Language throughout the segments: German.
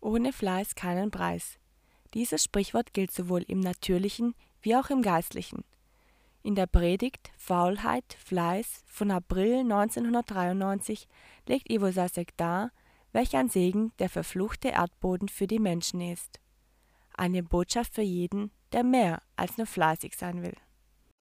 ohne Fleiß keinen Preis. Dieses Sprichwort gilt sowohl im natürlichen wie auch im geistlichen. In der Predigt Faulheit, Fleiß von April 1993 legt Ivo Sasek dar, welch ein Segen der verfluchte Erdboden für die Menschen ist. Eine Botschaft für jeden, der mehr als nur fleißig sein will.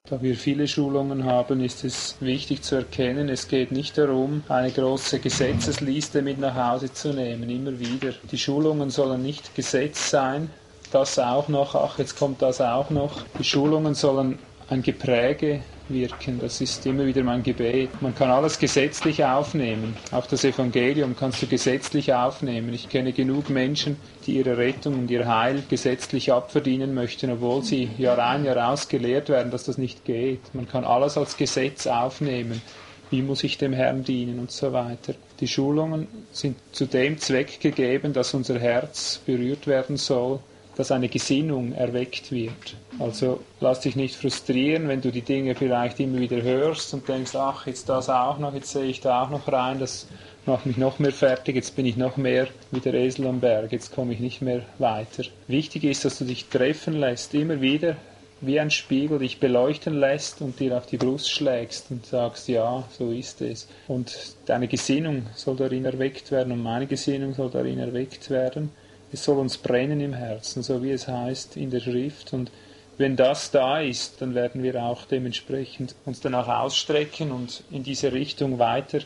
Da wir viele Schulungen haben, ist es wichtig zu erkennen, es geht nicht darum, eine große Gesetzesliste mit nach Hause zu nehmen, immer wieder. Die Schulungen sollen nicht Gesetz sein, das auch noch, ach, jetzt kommt das auch noch. Die Schulungen sollen ein Gepräge wirken. Das ist immer wieder mein Gebet. Man kann alles gesetzlich aufnehmen. Auch das Evangelium kannst du gesetzlich aufnehmen. Ich kenne genug Menschen, die ihre Rettung und ihr Heil gesetzlich abverdienen möchten, obwohl sie Jahr ein, Jahr aus gelehrt werden, dass das nicht geht. Man kann alles als Gesetz aufnehmen. Wie muss ich dem Herrn dienen und so weiter. Die Schulungen sind zu dem Zweck gegeben, dass unser Herz berührt werden soll dass eine Gesinnung erweckt wird. Also lass dich nicht frustrieren, wenn du die Dinge vielleicht immer wieder hörst und denkst, ach, jetzt das auch noch, jetzt sehe ich da auch noch rein, das macht mich noch mehr fertig, jetzt bin ich noch mehr wie der Esel am Berg, jetzt komme ich nicht mehr weiter. Wichtig ist, dass du dich treffen lässt, immer wieder wie ein Spiegel dich beleuchten lässt und dir auf die Brust schlägst und sagst, ja, so ist es. Und deine Gesinnung soll darin erweckt werden und meine Gesinnung soll darin erweckt werden es soll uns brennen im Herzen, so wie es heißt in der Schrift. Und wenn das da ist, dann werden wir auch dementsprechend uns danach ausstrecken und in diese Richtung weiter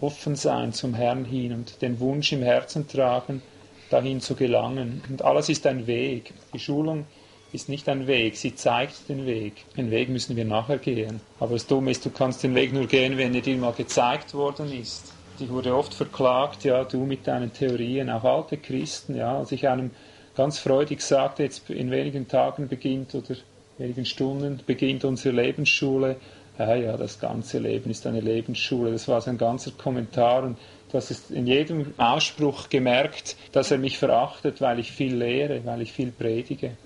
offen sein zum Herrn hin und den Wunsch im Herzen tragen, dahin zu gelangen. Und alles ist ein Weg. Die Schulung ist nicht ein Weg, sie zeigt den Weg. Den Weg müssen wir nachher gehen. Aber das Dumme ist, du kannst den Weg nur gehen, wenn er dir mal gezeigt worden ist. Ich wurde oft verklagt, ja, du mit deinen Theorien, auch alte Christen, ja, als ich einem ganz freudig sagte, jetzt in wenigen Tagen beginnt oder wenigen Stunden beginnt unsere Lebensschule. Ja, ja, das ganze Leben ist eine Lebensschule. Das war sein ganzer Kommentar und das ist in jedem Ausspruch gemerkt, dass er mich verachtet, weil ich viel lehre, weil ich viel predige.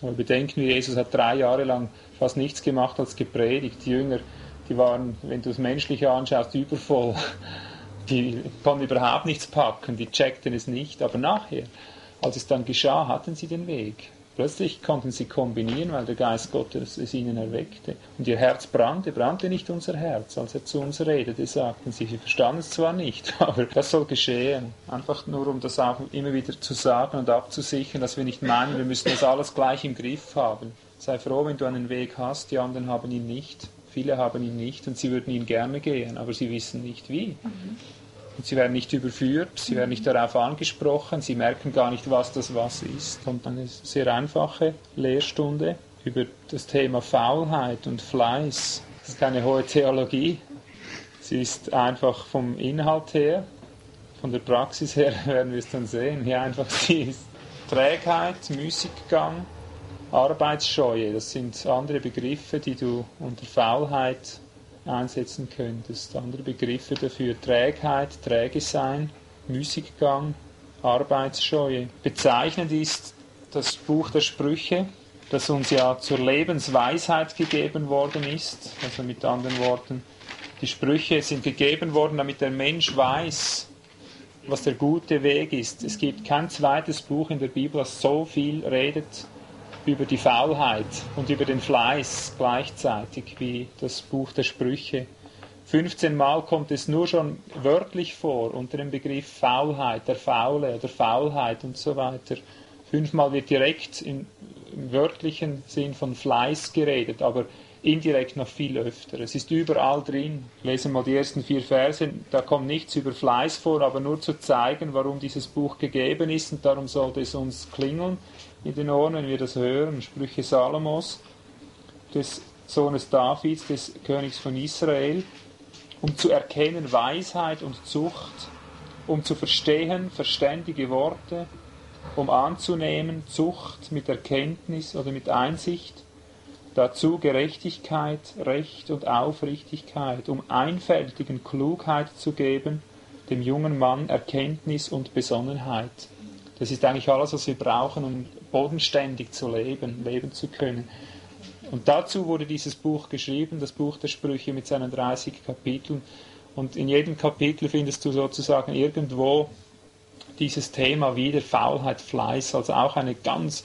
Aber bedenken wir, Jesus hat drei Jahre lang fast nichts gemacht als gepredigt. Die Jünger, die waren, wenn du es menschlich anschaust, übervoll die konnten überhaupt nichts packen, die checkten es nicht, aber nachher, als es dann geschah, hatten sie den Weg. Plötzlich konnten sie kombinieren, weil der Geist Gottes es ihnen erweckte. Und ihr Herz brannte, brannte nicht unser Herz, als er zu uns redete, sagten sie. Sie verstanden es zwar nicht, aber das soll geschehen. Einfach nur, um das auch immer wieder zu sagen und abzusichern, dass wir nicht meinen, wir müssen das alles gleich im Griff haben. Sei froh, wenn du einen Weg hast, die anderen haben ihn nicht. Viele haben ihn nicht und sie würden ihn gerne gehen, aber sie wissen nicht wie. Mhm. Und sie werden nicht überführt, sie werden nicht darauf angesprochen, sie merken gar nicht, was das was ist. Und eine sehr einfache Lehrstunde über das Thema Faulheit und Fleiß. Das ist keine hohe Theologie, sie ist einfach vom Inhalt her, von der Praxis her werden wir es dann sehen. Hier einfach sie ist Trägheit, Müßiggang, Arbeitsscheue. Das sind andere Begriffe, die du unter Faulheit einsetzen könntest. Andere Begriffe dafür Trägheit, träge sein, Müßiggang, Arbeitsscheue. Bezeichnend ist das Buch der Sprüche, das uns ja zur Lebensweisheit gegeben worden ist. Also mit anderen Worten, die Sprüche sind gegeben worden, damit der Mensch weiß, was der gute Weg ist. Es gibt kein zweites Buch in der Bibel, das so viel redet über die Faulheit und über den Fleiß gleichzeitig wie das Buch der Sprüche. 15 Mal kommt es nur schon wörtlich vor unter dem Begriff Faulheit, der Faule oder Faulheit und so weiter. Fünfmal wird direkt im, im wörtlichen Sinn von Fleiß geredet, aber indirekt noch viel öfter. Es ist überall drin. Lesen wir mal die ersten vier Verse. Da kommt nichts über Fleiß vor, aber nur zu zeigen, warum dieses Buch gegeben ist und darum sollte es uns klingeln in den Ohren, wenn wir das hören, Sprüche Salomos, des Sohnes Davids, des Königs von Israel, um zu erkennen Weisheit und Zucht, um zu verstehen verständige Worte, um anzunehmen Zucht mit Erkenntnis oder mit Einsicht, dazu Gerechtigkeit, Recht und Aufrichtigkeit, um Einfältigen Klugheit zu geben, dem jungen Mann Erkenntnis und Besonnenheit. Das ist eigentlich alles, was wir brauchen, um bodenständig zu leben, leben zu können. Und dazu wurde dieses Buch geschrieben, das Buch der Sprüche mit seinen 30 Kapiteln. Und in jedem Kapitel findest du sozusagen irgendwo dieses Thema wieder, Faulheit, Fleiß, also auch eine ganz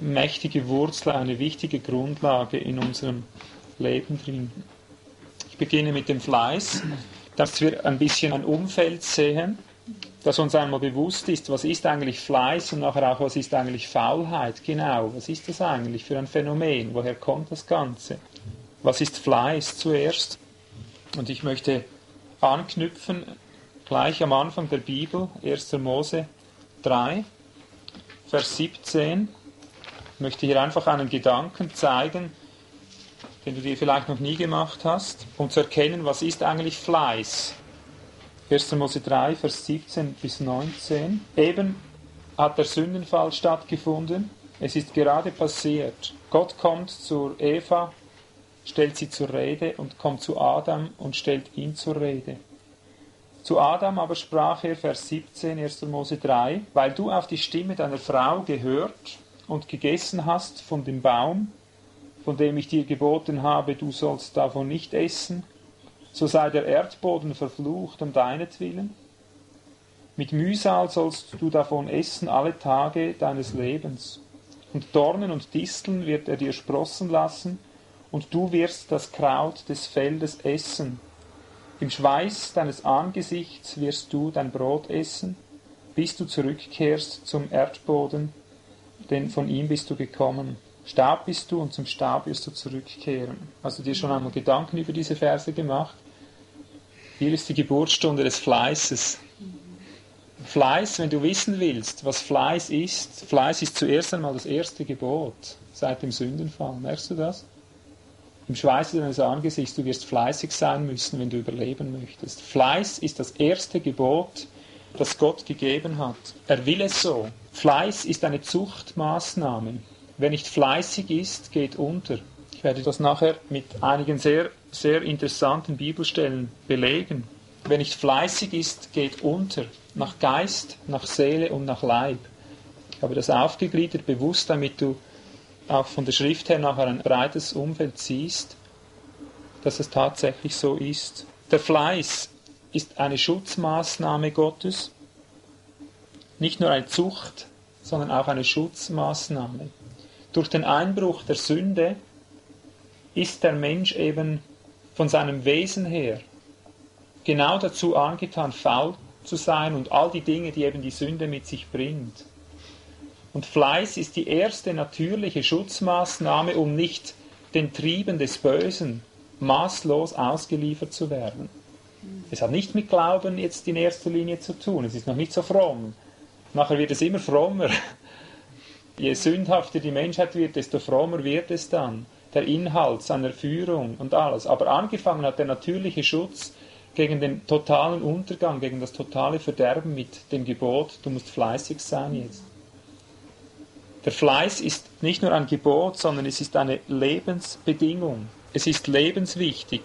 mächtige Wurzel, eine wichtige Grundlage in unserem Leben drin. Ich beginne mit dem Fleiß, dass wir ein bisschen ein Umfeld sehen, dass uns einmal bewusst ist, was ist eigentlich Fleiß und nachher auch, was ist eigentlich Faulheit. Genau, was ist das eigentlich für ein Phänomen? Woher kommt das Ganze? Was ist Fleiß zuerst? Und ich möchte anknüpfen, gleich am Anfang der Bibel, 1. Mose 3, Vers 17. Ich möchte hier einfach einen Gedanken zeigen, den du dir vielleicht noch nie gemacht hast, um zu erkennen, was ist eigentlich Fleiß. 1. Mose 3, Vers 17 bis 19. Eben hat der Sündenfall stattgefunden. Es ist gerade passiert. Gott kommt zur Eva, stellt sie zur Rede und kommt zu Adam und stellt ihn zur Rede. Zu Adam aber sprach er, Vers 17, 1. Mose 3, weil du auf die Stimme deiner Frau gehört und gegessen hast von dem Baum, von dem ich dir geboten habe, du sollst davon nicht essen, so sei der Erdboden verflucht um deinetwillen. Mit Mühsal sollst du davon essen alle Tage deines Lebens. Und Dornen und Disteln wird er dir sprossen lassen, und du wirst das Kraut des Feldes essen. Im Schweiß deines Angesichts wirst du dein Brot essen, bis du zurückkehrst zum Erdboden, denn von ihm bist du gekommen. Stab bist du und zum Stab wirst du zurückkehren. Hast du dir schon einmal Gedanken über diese Verse gemacht? Hier ist die Geburtsstunde des Fleißes. Fleiß, wenn du wissen willst, was Fleiß ist, Fleiß ist zuerst einmal das erste Gebot seit dem Sündenfall. Merkst du das? Im Schweiße deines Angesichts, du wirst fleißig sein müssen, wenn du überleben möchtest. Fleiß ist das erste Gebot, das Gott gegeben hat. Er will es so. Fleiß ist eine Zuchtmaßnahme. Wer nicht fleißig ist, geht unter. Ich werde das nachher mit einigen sehr, sehr interessanten Bibelstellen belegen. Wer nicht fleißig ist, geht unter. Nach Geist, nach Seele und nach Leib. Ich habe das aufgegliedert, bewusst, damit du auch von der Schrift her nachher ein breites Umfeld siehst, dass es tatsächlich so ist. Der Fleiß ist eine Schutzmaßnahme Gottes, nicht nur eine Zucht, sondern auch eine Schutzmaßnahme. Durch den Einbruch der Sünde ist der Mensch eben von seinem Wesen her genau dazu angetan, faul zu sein und all die Dinge, die eben die Sünde mit sich bringt. Und Fleiß ist die erste natürliche Schutzmaßnahme, um nicht den Trieben des Bösen maßlos ausgeliefert zu werden. Es hat nicht mit Glauben jetzt in erster Linie zu tun, es ist noch nicht so fromm. Nachher wird es immer frommer, Je sündhafter die Menschheit wird, desto frommer wird es dann. Der Inhalt seiner Führung und alles. Aber angefangen hat der natürliche Schutz gegen den totalen Untergang, gegen das totale Verderben mit dem Gebot, du musst fleißig sein jetzt. Der Fleiß ist nicht nur ein Gebot, sondern es ist eine Lebensbedingung. Es ist lebenswichtig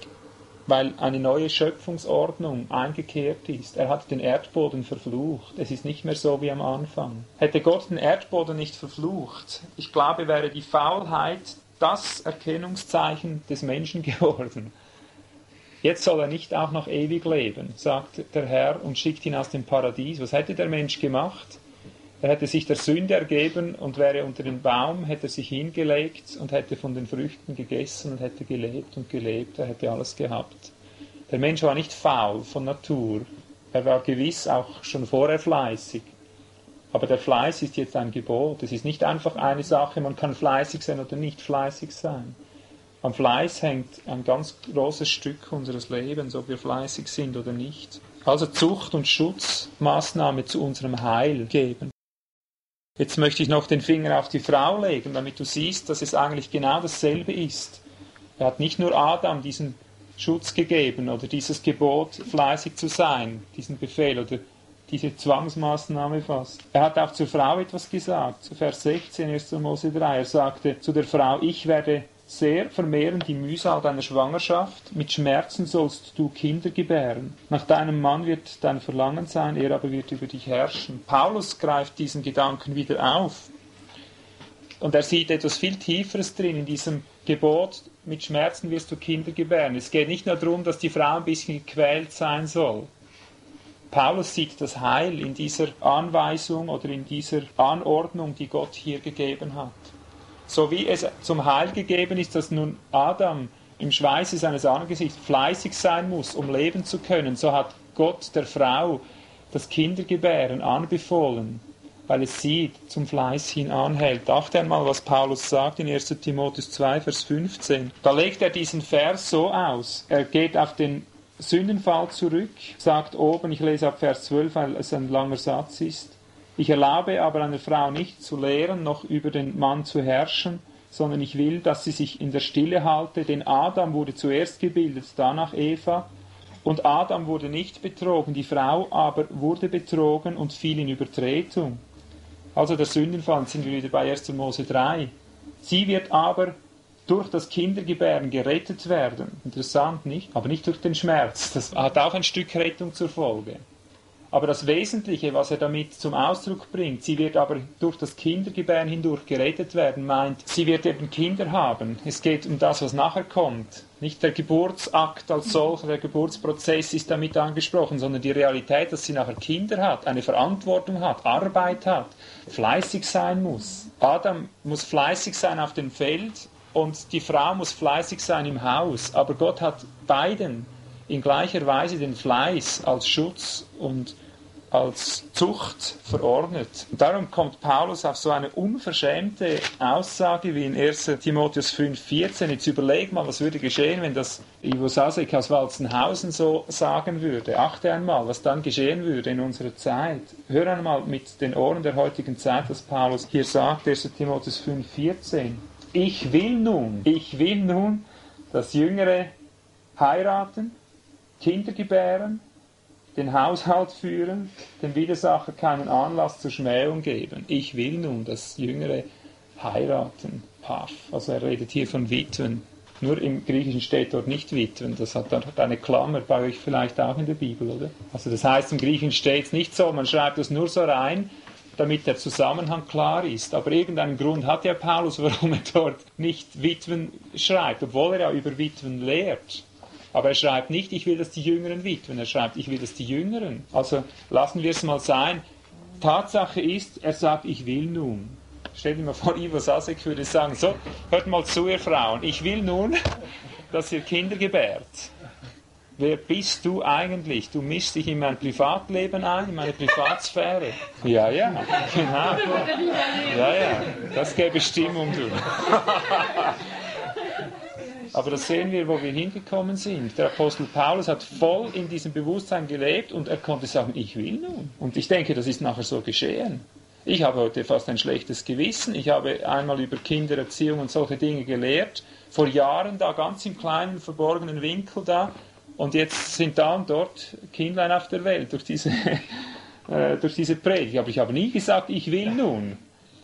weil eine neue Schöpfungsordnung eingekehrt ist. Er hat den Erdboden verflucht. Es ist nicht mehr so wie am Anfang. Hätte Gott den Erdboden nicht verflucht, ich glaube, wäre die Faulheit das Erkennungszeichen des Menschen geworden. Jetzt soll er nicht auch noch ewig leben, sagt der Herr und schickt ihn aus dem Paradies. Was hätte der Mensch gemacht? Er hätte sich der Sünde ergeben und wäre unter den Baum, hätte sich hingelegt und hätte von den Früchten gegessen und hätte gelebt und gelebt. Er hätte alles gehabt. Der Mensch war nicht faul von Natur. Er war gewiss auch schon vorher fleißig. Aber der Fleiß ist jetzt ein Gebot. Es ist nicht einfach eine Sache, man kann fleißig sein oder nicht fleißig sein. Am Fleiß hängt ein ganz großes Stück unseres Lebens, ob wir fleißig sind oder nicht. Also Zucht und Schutzmaßnahme zu unserem Heil geben. Jetzt möchte ich noch den Finger auf die Frau legen, damit du siehst, dass es eigentlich genau dasselbe ist. Er hat nicht nur Adam diesen Schutz gegeben oder dieses Gebot, fleißig zu sein, diesen Befehl oder diese Zwangsmaßnahme fast. Er hat auch zur Frau etwas gesagt, zu Vers 16, 1. Mose 3. Er sagte zu der Frau, ich werde sehr vermehren die Mühsal deiner Schwangerschaft, mit Schmerzen sollst du Kinder gebären. Nach deinem Mann wird dein Verlangen sein, er aber wird über dich herrschen. Paulus greift diesen Gedanken wieder auf. Und er sieht etwas viel Tieferes drin in diesem Gebot, mit Schmerzen wirst du Kinder gebären. Es geht nicht nur darum, dass die Frau ein bisschen gequält sein soll. Paulus sieht das Heil in dieser Anweisung oder in dieser Anordnung, die Gott hier gegeben hat. So wie es zum Heil gegeben ist, dass nun Adam im Schweiße seines Angesichts fleißig sein muss, um leben zu können, so hat Gott der Frau das Kindergebären anbefohlen, weil es sie zum Fleiß hin anhält. Achte einmal, was Paulus sagt in 1 Timotheus 2, Vers 15. Da legt er diesen Vers so aus. Er geht auf den Sündenfall zurück, sagt oben, ich lese ab Vers 12, weil es ein langer Satz ist. Ich erlaube aber einer Frau nicht zu lehren, noch über den Mann zu herrschen, sondern ich will, dass sie sich in der Stille halte, denn Adam wurde zuerst gebildet, danach Eva, und Adam wurde nicht betrogen, die Frau aber wurde betrogen und fiel in Übertretung. Also der Sündenfall sind wir wieder bei 1. Mose 3. Sie wird aber durch das Kindergebären gerettet werden. Interessant, nicht? Aber nicht durch den Schmerz. Das hat auch ein Stück Rettung zur Folge. Aber das Wesentliche, was er damit zum Ausdruck bringt, sie wird aber durch das Kindergebären hindurch gerettet werden, meint, sie wird eben Kinder haben. Es geht um das, was nachher kommt. Nicht der Geburtsakt als solcher, der Geburtsprozess ist damit angesprochen, sondern die Realität, dass sie nachher Kinder hat, eine Verantwortung hat, Arbeit hat, fleißig sein muss. Adam muss fleißig sein auf dem Feld und die Frau muss fleißig sein im Haus. Aber Gott hat beiden in gleicher Weise den Fleiß als Schutz und als Zucht verordnet. Und darum kommt Paulus auf so eine unverschämte Aussage wie in 1 Timotheus 5,14. Jetzt überleg mal, was würde geschehen, wenn das Ivo Sasek aus Walzenhausen so sagen würde. Achte einmal, was dann geschehen würde in unserer Zeit. Hör einmal mit den Ohren der heutigen Zeit, was Paulus hier sagt, 1 Timotheus 5,14. Ich will nun, ich will nun, dass Jüngere heiraten, Kinder gebären, den Haushalt führen, dem Widersacher keinen Anlass zur Schmähung geben. Ich will nun, dass Jüngere heiraten. Paff. Also er redet hier von Witwen. Nur im Griechischen steht dort nicht Witwen. Das hat dort eine Klammer bei euch vielleicht auch in der Bibel, oder? Also das heißt, im Griechischen steht es nicht so. Man schreibt es nur so rein, damit der Zusammenhang klar ist. Aber irgendeinen Grund hat ja Paulus, warum er dort nicht Witwen schreibt, obwohl er ja über Witwen lehrt. Aber er schreibt nicht, ich will, dass die Jüngeren witwen. Er schreibt, ich will, dass die Jüngeren. Also lassen wir es mal sein. Tatsache ist, er sagt, ich will nun. Stell dir mal vor, Ivo Sasek würde sagen, so, hört mal zu, ihr Frauen, ich will nun, dass ihr Kinder gebärt. Wer bist du eigentlich? Du mischst dich in mein Privatleben ein, in meine Privatsphäre. Ja, ja, genau. Ja, ja, das gäbe Stimmung, du. Aber das sehen wir, wo wir hingekommen sind. Der Apostel Paulus hat voll in diesem Bewusstsein gelebt und er konnte sagen, ich will nun. Und ich denke, das ist nachher so geschehen. Ich habe heute fast ein schlechtes Gewissen. Ich habe einmal über Kindererziehung und solche Dinge gelehrt. Vor Jahren da ganz im kleinen, verborgenen Winkel da. Und jetzt sind da und dort Kindlein auf der Welt durch diese, äh, durch diese Predigt. Aber ich habe nie gesagt, ich will nun.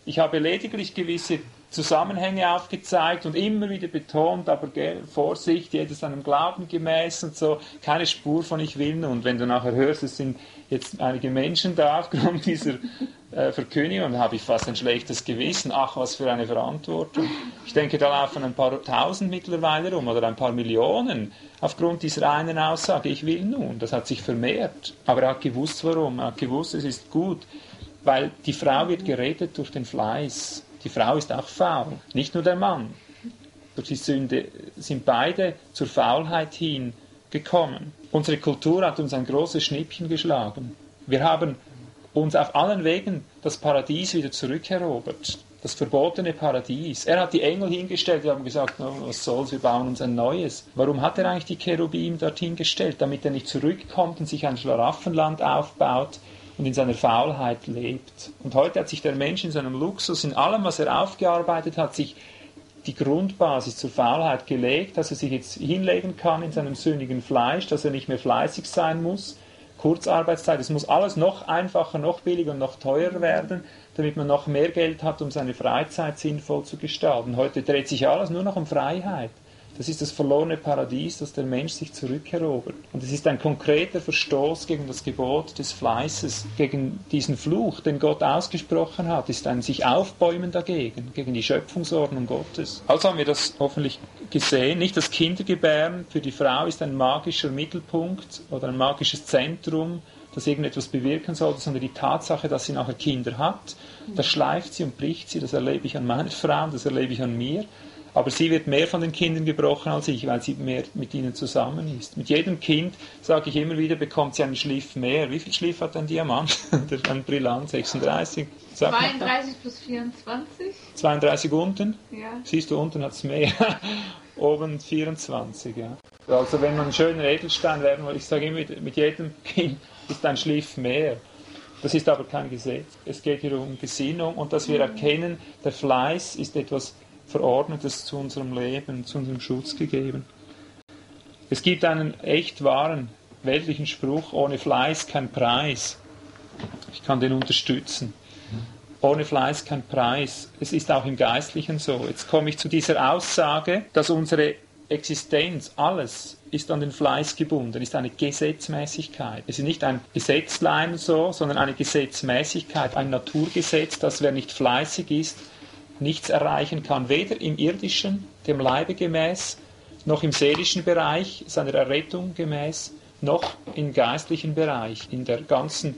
Ich habe lediglich gewisse Zusammenhänge aufgezeigt und immer wieder betont, aber gell, Vorsicht, jedes seinem Glauben gemäß und so, keine Spur von ich will. Und wenn du nachher hörst, es sind jetzt einige Menschen da aufgrund dieser äh, Verkündigung, habe ich fast ein schlechtes Gewissen. Ach, was für eine Verantwortung. Ich denke, da laufen ein paar tausend mittlerweile rum oder ein paar Millionen aufgrund dieser einen Aussage, ich will nun. Das hat sich vermehrt. Aber er hat gewusst, warum. Er hat gewusst, es ist gut, weil die Frau wird gerettet durch den Fleiß. Die Frau ist auch faul, nicht nur der Mann. Durch die Sünde sind beide zur Faulheit hin gekommen. Unsere Kultur hat uns ein großes Schnippchen geschlagen. Wir haben uns auf allen Wegen das Paradies wieder zurückerobert. Das verbotene Paradies. Er hat die Engel hingestellt, wir haben gesagt, oh, was soll's, wir bauen uns ein neues. Warum hat er eigentlich die Cherubim dorthin gestellt? Damit er nicht zurückkommt und sich ein Schlaraffenland aufbaut, und in seiner Faulheit lebt. Und heute hat sich der Mensch in seinem Luxus, in allem, was er aufgearbeitet hat, sich die Grundbasis zur Faulheit gelegt, dass er sich jetzt hinlegen kann in seinem sündigen Fleisch, dass er nicht mehr fleißig sein muss. Kurzarbeitszeit, es muss alles noch einfacher, noch billiger und noch teurer werden, damit man noch mehr Geld hat, um seine Freizeit sinnvoll zu gestalten. Heute dreht sich alles nur noch um Freiheit. Das ist das verlorene Paradies, das der Mensch sich zurückerobert. Und es ist ein konkreter Verstoß gegen das Gebot des Fleißes, gegen diesen Fluch, den Gott ausgesprochen hat, ist ein sich aufbäumen dagegen, gegen die Schöpfungsordnung Gottes. Also haben wir das hoffentlich gesehen. Nicht das Kindergebären für die Frau ist ein magischer Mittelpunkt oder ein magisches Zentrum das irgendetwas bewirken sollte, sondern die Tatsache, dass sie nachher Kinder hat, das schleift sie und bricht sie, das erlebe ich an meiner Frau, das erlebe ich an mir. Aber sie wird mehr von den Kindern gebrochen als ich, weil sie mehr mit ihnen zusammen ist. Mit jedem Kind, sage ich immer wieder, bekommt sie einen Schliff mehr. Wie viel Schliff hat ein Diamant? ein Brillant? 36? 32 plus 24. 32 unten? Ja. Siehst du, unten hat es mehr. Oben 24, ja. Also wenn man einen schönen Edelstein werden will, ich sage immer, mit jedem Kind ist ein Schliff mehr. Das ist aber kein Gesetz. Es geht hier um Gesinnung und dass wir erkennen, der Fleiß ist etwas Verordnetes zu unserem Leben, zu unserem Schutz gegeben. Es gibt einen echt wahren weltlichen Spruch, ohne Fleiß kein Preis. Ich kann den unterstützen. Ohne Fleiß kein Preis. Es ist auch im Geistlichen so. Jetzt komme ich zu dieser Aussage, dass unsere Existenz, alles ist an den Fleiß gebunden, ist eine Gesetzmäßigkeit. Es ist nicht ein Gesetzlein so, sondern eine Gesetzmäßigkeit, ein Naturgesetz, dass wer nicht fleißig ist, nichts erreichen kann, weder im irdischen, dem Leibe gemäß, noch im seelischen Bereich, seiner Errettung gemäß, noch im geistlichen Bereich, in der ganzen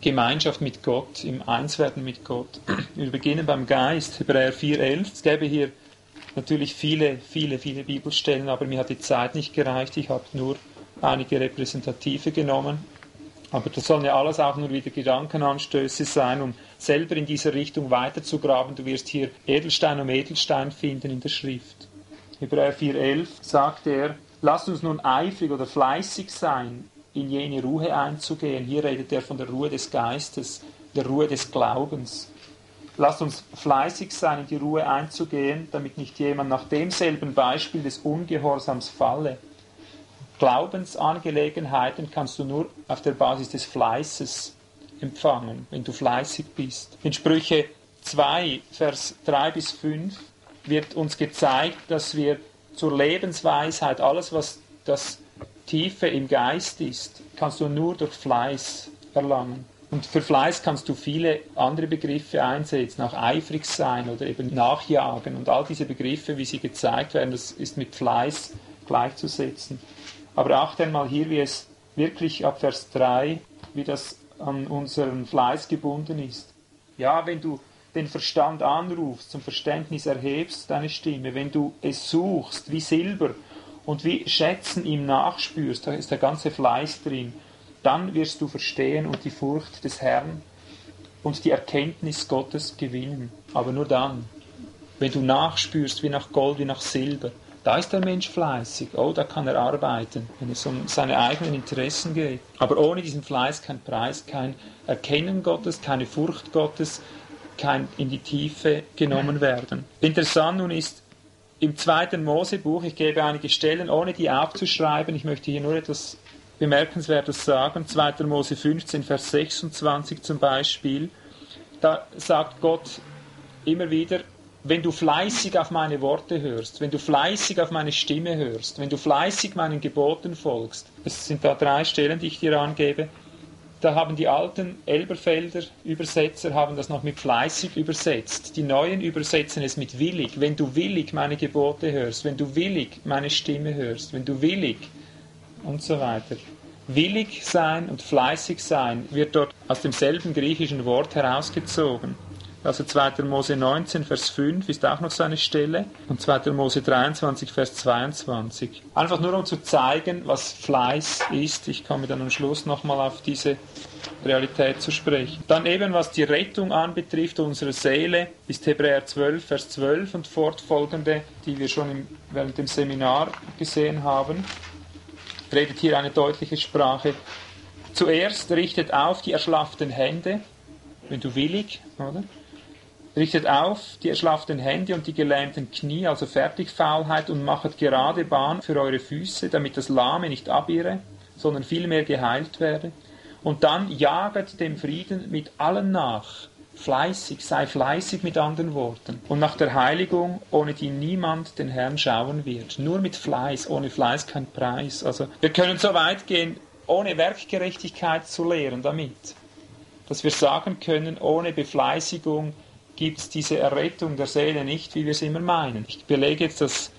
Gemeinschaft mit Gott, im Einswerden mit Gott. Wir beginnen beim Geist, Hebräer 4,11. Es gäbe hier natürlich viele, viele, viele Bibelstellen, aber mir hat die Zeit nicht gereicht. Ich habe nur einige repräsentative genommen. Aber das sollen ja alles auch nur wieder Gedankenanstöße sein, um selber in dieser Richtung weiterzugraben. Du wirst hier Edelstein um Edelstein finden in der Schrift. Hebräer 4,11 sagt er, lasst uns nun eifrig oder fleißig sein, in jene Ruhe einzugehen. Hier redet er von der Ruhe des Geistes, der Ruhe des Glaubens. Lasst uns fleißig sein, in die Ruhe einzugehen, damit nicht jemand nach demselben Beispiel des Ungehorsams falle. Glaubensangelegenheiten kannst du nur auf der Basis des Fleißes empfangen, wenn du fleißig bist. In Sprüche 2, Vers 3 bis 5 wird uns gezeigt, dass wir zur Lebensweisheit, alles was das Tiefe im Geist ist, kannst du nur durch Fleiß erlangen. Und für Fleiß kannst du viele andere Begriffe einsetzen, auch eifrig sein oder eben nachjagen. Und all diese Begriffe, wie sie gezeigt werden, das ist mit Fleiß gleichzusetzen. Aber achte einmal hier, wie es wirklich ab Vers 3, wie das an unseren Fleiß gebunden ist. Ja, wenn du den Verstand anrufst, zum Verständnis erhebst deine Stimme, wenn du es suchst wie Silber und wie Schätzen ihm nachspürst, da ist der ganze Fleiß drin dann wirst du verstehen und die Furcht des Herrn und die Erkenntnis Gottes gewinnen. Aber nur dann, wenn du nachspürst wie nach Gold, wie nach Silber, da ist der Mensch fleißig. Oh, da kann er arbeiten, wenn es um seine eigenen Interessen geht. Aber ohne diesen Fleiß kein Preis, kein Erkennen Gottes, keine Furcht Gottes, kein in die Tiefe genommen werden. Interessant nun ist im zweiten Mosebuch, ich gebe einige Stellen, ohne die aufzuschreiben, ich möchte hier nur etwas Bemerkenswertes sagen. 2. Mose 15, Vers 26 zum Beispiel. Da sagt Gott immer wieder, wenn du fleißig auf meine Worte hörst, wenn du fleißig auf meine Stimme hörst, wenn du fleißig meinen Geboten folgst, es sind da drei Stellen, die ich dir angebe, da haben die alten Elberfelder Übersetzer haben das noch mit fleißig übersetzt. Die neuen übersetzen es mit willig. Wenn du willig meine Gebote hörst, wenn du willig meine Stimme hörst, wenn du willig und so weiter. Willig sein und fleißig sein wird dort aus demselben griechischen Wort herausgezogen. Also 2. Mose 19, Vers 5 ist auch noch so eine Stelle und 2. Mose 23, Vers 22. Einfach nur um zu zeigen, was Fleiß ist. Ich komme dann am Schluss nochmal auf diese Realität zu sprechen. Dann eben, was die Rettung anbetrifft unserer Seele, ist Hebräer 12, Vers 12 und fortfolgende, die wir schon im, während dem Seminar gesehen haben redet hier eine deutliche Sprache. Zuerst richtet auf die erschlafften Hände, wenn du willig, oder? Richtet auf die erschlafften Hände und die gelähmten Knie, also Fertigfaulheit, und machet gerade Bahn für eure Füße, damit das Lahme nicht abirre, sondern vielmehr geheilt werde. Und dann jaget dem Frieden mit allen nach, Fleißig, sei fleißig mit anderen Worten. Und nach der Heiligung, ohne die niemand den Herrn schauen wird. Nur mit Fleiß, ohne Fleiß kein Preis. Also wir können so weit gehen, ohne Werkgerechtigkeit zu lehren damit. Dass wir sagen können, ohne Befleißigung gibt es diese Errettung der Seele nicht, wie wir es immer meinen. Ich belege jetzt das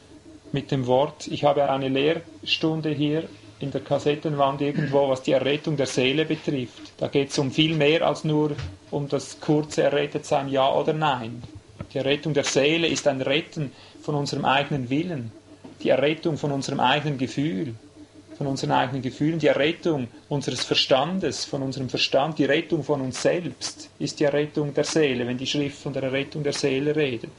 mit dem Wort, ich habe eine Lehrstunde hier in der Kassettenwand irgendwo, was die Errettung der Seele betrifft. Da geht es um viel mehr als nur um das kurze Errettetsein, ja oder nein. Die Errettung der Seele ist ein Retten von unserem eigenen Willen, die Errettung von unserem eigenen Gefühl, von unseren eigenen Gefühlen, die Errettung unseres Verstandes, von unserem Verstand, die Rettung von uns selbst ist die Errettung der Seele, wenn die Schrift von der Errettung der Seele redet.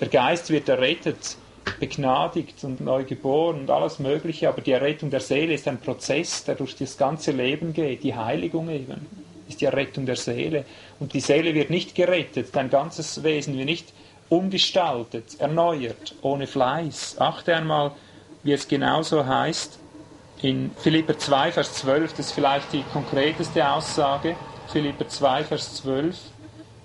Der Geist wird errettet, begnadigt und neu geboren und alles Mögliche, aber die Errettung der Seele ist ein Prozess, der durch das ganze Leben geht, die Heiligung eben ist die Errettung der Seele. Und die Seele wird nicht gerettet, dein ganzes Wesen wird nicht umgestaltet, erneuert, ohne Fleiß. Achte einmal, wie es genauso heißt in Philipper 2, Vers 12, das ist vielleicht die konkreteste Aussage. Philipper 2, Vers 12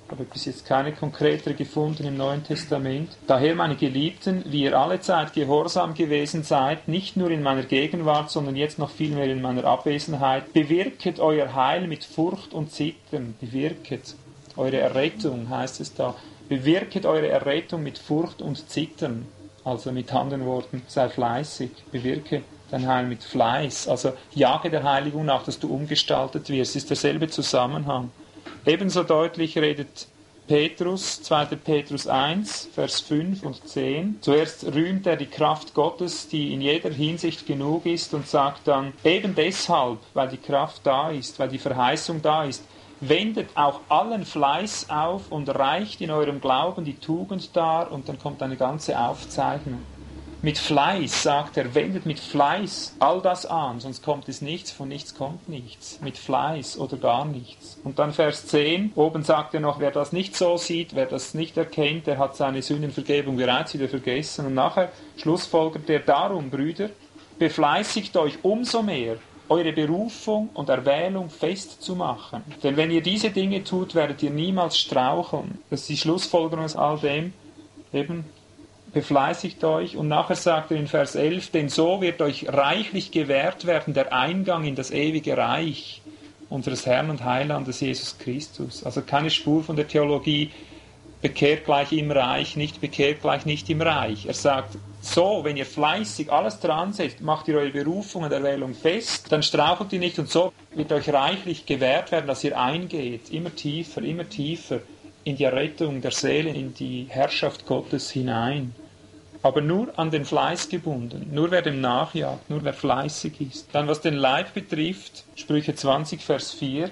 habe bis jetzt keine konkretere gefunden im Neuen Testament. Daher, meine Geliebten, wie ihr alle Zeit gehorsam gewesen seid, nicht nur in meiner Gegenwart, sondern jetzt noch vielmehr in meiner Abwesenheit, bewirket euer Heil mit Furcht und Zittern. Bewirket eure Errettung, heißt es da. Bewirket eure Errettung mit Furcht und Zittern. Also mit anderen Worten, sei fleißig, bewirke dein Heil mit Fleiß. Also jage der Heiligung nach, dass du umgestaltet wirst. Ist derselbe Zusammenhang. Ebenso deutlich redet Petrus, 2. Petrus 1, Vers 5 und 10. Zuerst rühmt er die Kraft Gottes, die in jeder Hinsicht genug ist und sagt dann, eben deshalb, weil die Kraft da ist, weil die Verheißung da ist, wendet auch allen Fleiß auf und reicht in eurem Glauben die Tugend dar und dann kommt eine ganze Aufzeichnung. Mit Fleiß, sagt er, wendet mit Fleiß all das an, sonst kommt es nichts, von nichts kommt nichts. Mit Fleiß oder gar nichts. Und dann Vers 10, oben sagt er noch, wer das nicht so sieht, wer das nicht erkennt, der hat seine Sündenvergebung bereits wieder vergessen. Und nachher schlussfolgert er darum, Brüder, befleißigt euch umso mehr, eure Berufung und Erwählung festzumachen. Denn wenn ihr diese Dinge tut, werdet ihr niemals straucheln. Das ist die Schlussfolgerung aus all dem. Eben, befleißigt euch. Und nachher sagt er in Vers 11, denn so wird euch reichlich gewährt werden der Eingang in das ewige Reich unseres Herrn und Heilandes Jesus Christus. Also keine Spur von der Theologie, bekehrt gleich im Reich, nicht bekehrt gleich nicht im Reich. Er sagt, so, wenn ihr fleißig alles dran setzt, macht ihr eure Berufung und Erwählung fest, dann strauchelt ihr nicht und so wird euch reichlich gewährt werden, dass ihr eingeht, immer tiefer, immer tiefer in die Errettung der Seele, in die Herrschaft Gottes hinein aber nur an den Fleiß gebunden, nur wer dem nachjagt, nur wer fleißig ist. Dann was den Leib betrifft, Sprüche 20, Vers 4,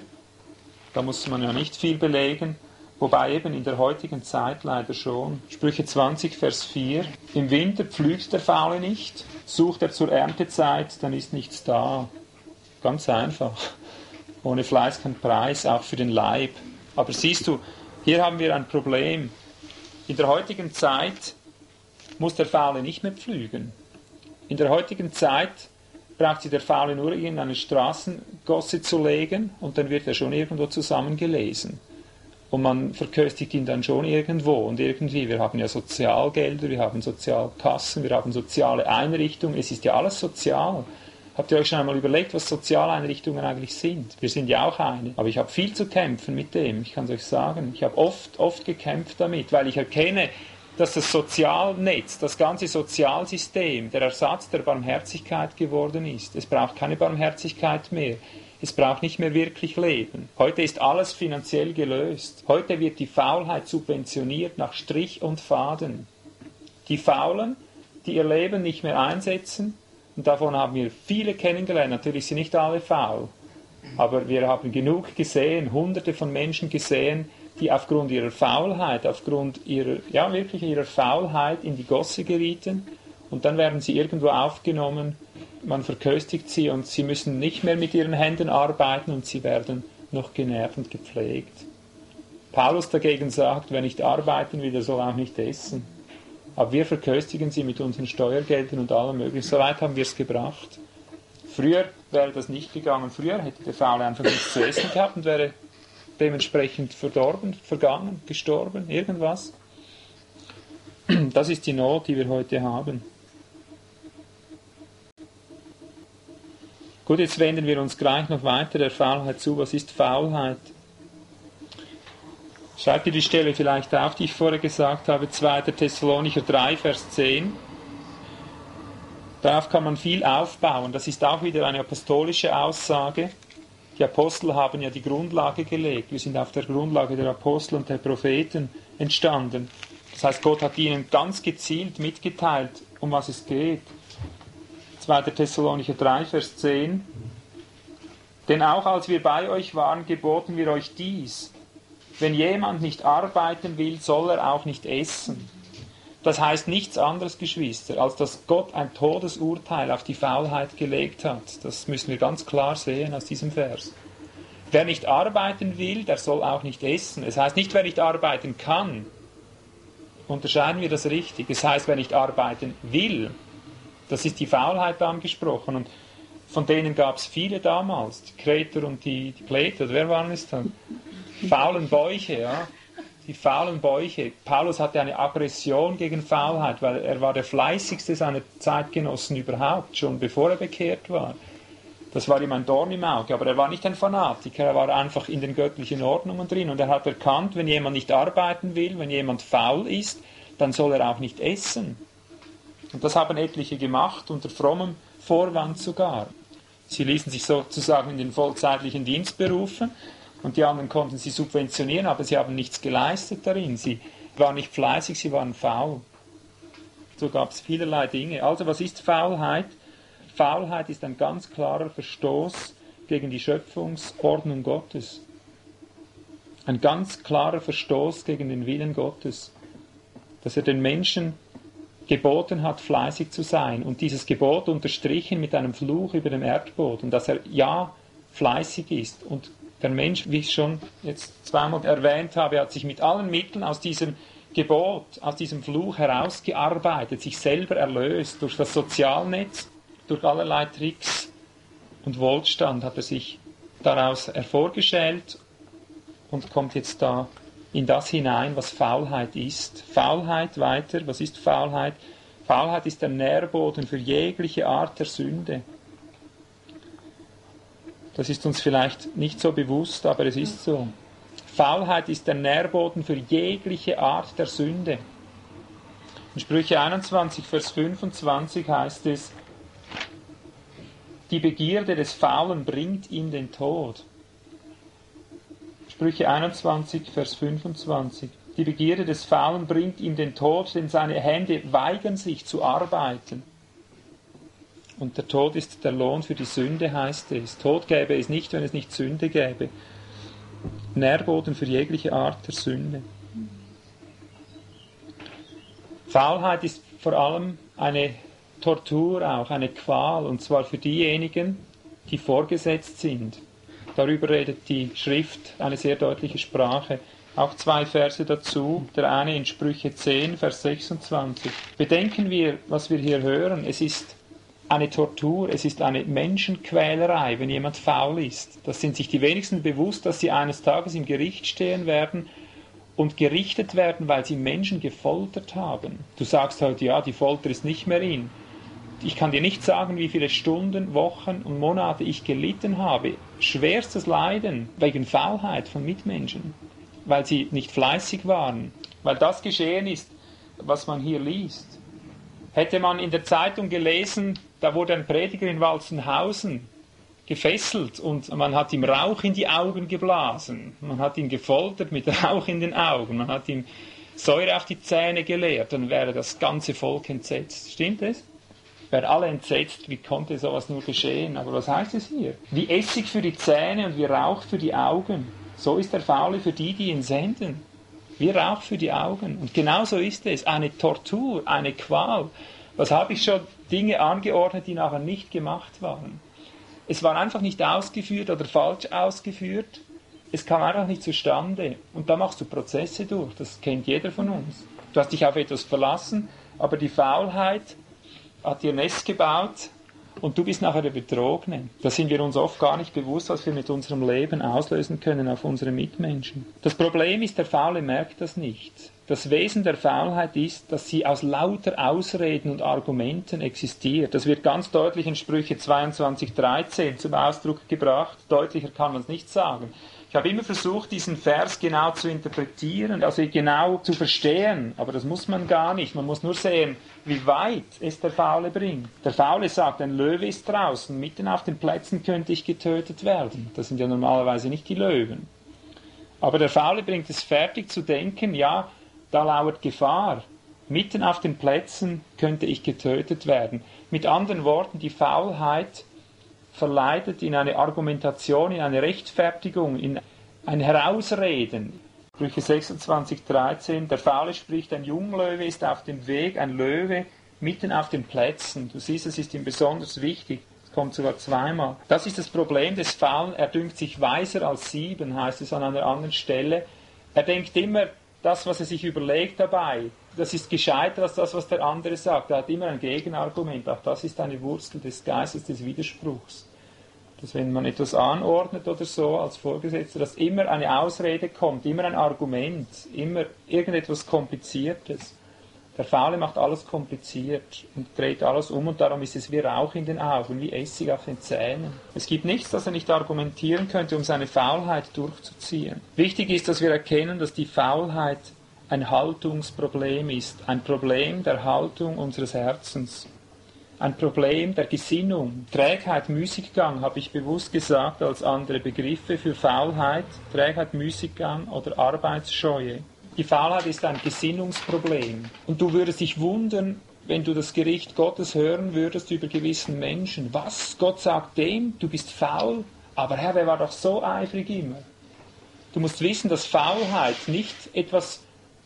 da muss man ja nicht viel belegen, wobei eben in der heutigen Zeit leider schon. Sprüche 20, Vers 4, im Winter pflügt der Faule nicht, sucht er zur Erntezeit, dann ist nichts da. Ganz einfach. Ohne Fleiß kein Preis, auch für den Leib. Aber siehst du, hier haben wir ein Problem. In der heutigen Zeit muss der Faule nicht mehr pflügen. In der heutigen Zeit braucht sich der Faule nur in eine Straßengosse zu legen und dann wird er schon irgendwo zusammengelesen. Und man verköstigt ihn dann schon irgendwo und irgendwie. Wir haben ja Sozialgelder, wir haben Sozialkassen, wir haben soziale Einrichtungen. Es ist ja alles sozial. Habt ihr euch schon einmal überlegt, was Sozialeinrichtungen eigentlich sind? Wir sind ja auch eine. Aber ich habe viel zu kämpfen mit dem. Ich kann es euch sagen. Ich habe oft, oft gekämpft damit, weil ich erkenne, dass das Sozialnetz, das ganze Sozialsystem der Ersatz der Barmherzigkeit geworden ist. Es braucht keine Barmherzigkeit mehr. Es braucht nicht mehr wirklich Leben. Heute ist alles finanziell gelöst. Heute wird die Faulheit subventioniert nach Strich und Faden. Die Faulen, die ihr Leben nicht mehr einsetzen, und davon haben wir viele kennengelernt, natürlich sind nicht alle faul, aber wir haben genug gesehen, hunderte von Menschen gesehen, die aufgrund ihrer Faulheit, aufgrund ihrer, ja wirklich ihrer Faulheit in die Gosse gerieten und dann werden sie irgendwo aufgenommen, man verköstigt sie und sie müssen nicht mehr mit ihren Händen arbeiten und sie werden noch genährt und gepflegt. Paulus dagegen sagt, wer nicht arbeiten will, der soll auch nicht essen. Aber wir verköstigen sie mit unseren Steuergeldern und allem möglichen. So weit haben wir es gebracht. Früher wäre das nicht gegangen. Früher hätte der Faule einfach nichts zu essen gehabt und wäre dementsprechend verdorben, vergangen, gestorben, irgendwas. Das ist die Not, die wir heute haben. Gut, jetzt wenden wir uns gleich noch weiter der Faulheit zu. Was ist Faulheit? Schreibt ihr die Stelle vielleicht auf, die ich vorher gesagt habe, 2. Thessalonicher 3, Vers 10. Darauf kann man viel aufbauen. Das ist auch wieder eine apostolische Aussage. Die Apostel haben ja die Grundlage gelegt. Wir sind auf der Grundlage der Apostel und der Propheten entstanden. Das heißt, Gott hat ihnen ganz gezielt mitgeteilt, um was es geht. 2. Thessalonicher 3, Vers 10. Denn auch als wir bei euch waren, geboten wir euch dies. Wenn jemand nicht arbeiten will, soll er auch nicht essen. Das heißt nichts anderes, Geschwister, als dass Gott ein Todesurteil auf die Faulheit gelegt hat. Das müssen wir ganz klar sehen aus diesem Vers. Wer nicht arbeiten will, der soll auch nicht essen. Es heißt nicht, wer nicht arbeiten kann. Unterscheiden wir das richtig. Es heißt, wer nicht arbeiten will. Das ist die Faulheit angesprochen. Und von denen gab es viele damals. Die Kreter und die, die Pleter. Wer waren es dann? Faulen Bäuche, ja die faulen Bäuche. Paulus hatte eine Aggression gegen Faulheit, weil er war der fleißigste seiner Zeitgenossen überhaupt, schon bevor er bekehrt war. Das war ihm ein Dorn im Auge, aber er war nicht ein Fanatiker, er war einfach in den göttlichen Ordnungen drin und er hat erkannt, wenn jemand nicht arbeiten will, wenn jemand faul ist, dann soll er auch nicht essen. Und das haben etliche gemacht, unter frommem Vorwand sogar. Sie ließen sich sozusagen in den vollzeitlichen Dienst berufen und die anderen konnten sie subventionieren, aber sie haben nichts geleistet darin. Sie waren nicht fleißig, sie waren faul. So gab es vielerlei Dinge. Also was ist Faulheit? Faulheit ist ein ganz klarer Verstoß gegen die Schöpfungsordnung Gottes. Ein ganz klarer Verstoß gegen den Willen Gottes. Dass er den Menschen geboten hat, fleißig zu sein und dieses Gebot unterstrichen mit einem Fluch über dem Erdboden, dass er ja fleißig ist und der Mensch, wie ich schon jetzt zweimal erwähnt habe, hat sich mit allen Mitteln aus diesem Gebot, aus diesem Fluch herausgearbeitet, sich selber erlöst durch das Sozialnetz, durch allerlei Tricks und Wohlstand hat er sich daraus hervorgeschält und kommt jetzt da in das hinein, was Faulheit ist. Faulheit weiter, was ist Faulheit? Faulheit ist der Nährboden für jegliche Art der Sünde. Das ist uns vielleicht nicht so bewusst, aber es ist so. Faulheit ist der Nährboden für jegliche Art der Sünde. In Sprüche 21, Vers 25 heißt es, die Begierde des Faulen bringt ihm den Tod. Sprüche 21, Vers 25. Die Begierde des Faulen bringt ihm den Tod, denn seine Hände weigern sich zu arbeiten. Und der Tod ist der Lohn für die Sünde, heißt es. Tod gäbe es nicht, wenn es nicht Sünde gäbe. Nährboden für jegliche Art der Sünde. Faulheit ist vor allem eine Tortur auch, eine Qual, und zwar für diejenigen, die vorgesetzt sind. Darüber redet die Schrift eine sehr deutliche Sprache. Auch zwei Verse dazu. Der eine in Sprüche 10, Vers 26. Bedenken wir, was wir hier hören. Es ist eine Tortur, es ist eine Menschenquälerei, wenn jemand faul ist. Das sind sich die wenigsten bewusst, dass sie eines Tages im Gericht stehen werden und gerichtet werden, weil sie Menschen gefoltert haben. Du sagst heute, ja, die Folter ist nicht mehr in. Ich kann dir nicht sagen, wie viele Stunden, Wochen und Monate ich gelitten habe. Schwerstes Leiden wegen Faulheit von Mitmenschen, weil sie nicht fleißig waren, weil das geschehen ist, was man hier liest. Hätte man in der Zeitung gelesen, da wurde ein Prediger in Walzenhausen gefesselt und man hat ihm Rauch in die Augen geblasen. Man hat ihn gefoltert mit Rauch in den Augen. Man hat ihm Säure auf die Zähne geleert. Dann wäre das ganze Volk entsetzt. Stimmt es? Wären alle entsetzt, wie konnte sowas nur geschehen? Aber was heißt es hier? Wie Essig für die Zähne und wie Rauch für die Augen. So ist der Faule für die, die ihn senden. Wie Rauch für die Augen. Und genau so ist es. Eine Tortur, eine Qual. Was habe ich schon Dinge angeordnet, die nachher nicht gemacht waren? Es war einfach nicht ausgeführt oder falsch ausgeführt. Es kam einfach nicht zustande. Und da machst du Prozesse durch. Das kennt jeder von uns. Du hast dich auf etwas verlassen, aber die Faulheit hat ihr Nest gebaut und du bist nachher der Betrogene. Da sind wir uns oft gar nicht bewusst, was wir mit unserem Leben auslösen können auf unsere Mitmenschen. Das Problem ist, der Faule merkt das nicht. Das Wesen der Faulheit ist, dass sie aus lauter Ausreden und Argumenten existiert. Das wird ganz deutlich in Sprüche 22, 13 zum Ausdruck gebracht. Deutlicher kann man es nicht sagen. Ich habe immer versucht, diesen Vers genau zu interpretieren, also genau zu verstehen, aber das muss man gar nicht. Man muss nur sehen, wie weit es der Faule bringt. Der Faule sagt, ein Löwe ist draußen, mitten auf den Plätzen könnte ich getötet werden. Das sind ja normalerweise nicht die Löwen. Aber der Faule bringt es fertig zu denken, ja, da lauert Gefahr. Mitten auf den Plätzen könnte ich getötet werden. Mit anderen Worten, die Faulheit verleitet in eine Argumentation, in eine Rechtfertigung, in ein Herausreden. Sprüche 26, 13, der Faule spricht, ein Junglöwe ist auf dem Weg, ein Löwe mitten auf den Plätzen. Du siehst, es ist ihm besonders wichtig. Es kommt sogar zweimal. Das ist das Problem des Faulen. Er dünkt sich weiser als sieben, heißt es an einer anderen Stelle. Er denkt immer das, was er sich überlegt dabei. Das ist gescheiter als das, was der andere sagt. Er hat immer ein Gegenargument. Auch das ist eine Wurzel des Geistes des Widerspruchs dass wenn man etwas anordnet oder so als Vorgesetzter, dass immer eine Ausrede kommt, immer ein Argument, immer irgendetwas Kompliziertes. Der Faule macht alles kompliziert und dreht alles um und darum ist es wie Rauch in den Augen, wie Essig auf den Zähnen. Es gibt nichts, das er nicht argumentieren könnte, um seine Faulheit durchzuziehen. Wichtig ist, dass wir erkennen, dass die Faulheit ein Haltungsproblem ist, ein Problem der Haltung unseres Herzens ein Problem der Gesinnung. Trägheit, Müßiggang habe ich bewusst gesagt als andere Begriffe für Faulheit. Trägheit, Müßiggang oder Arbeitsscheue. Die Faulheit ist ein Gesinnungsproblem. Und du würdest dich wundern, wenn du das Gericht Gottes hören würdest über gewissen Menschen. Was? Gott sagt dem, du bist faul? Aber Herr, wer war doch so eifrig immer? Du musst wissen, dass Faulheit nicht etwas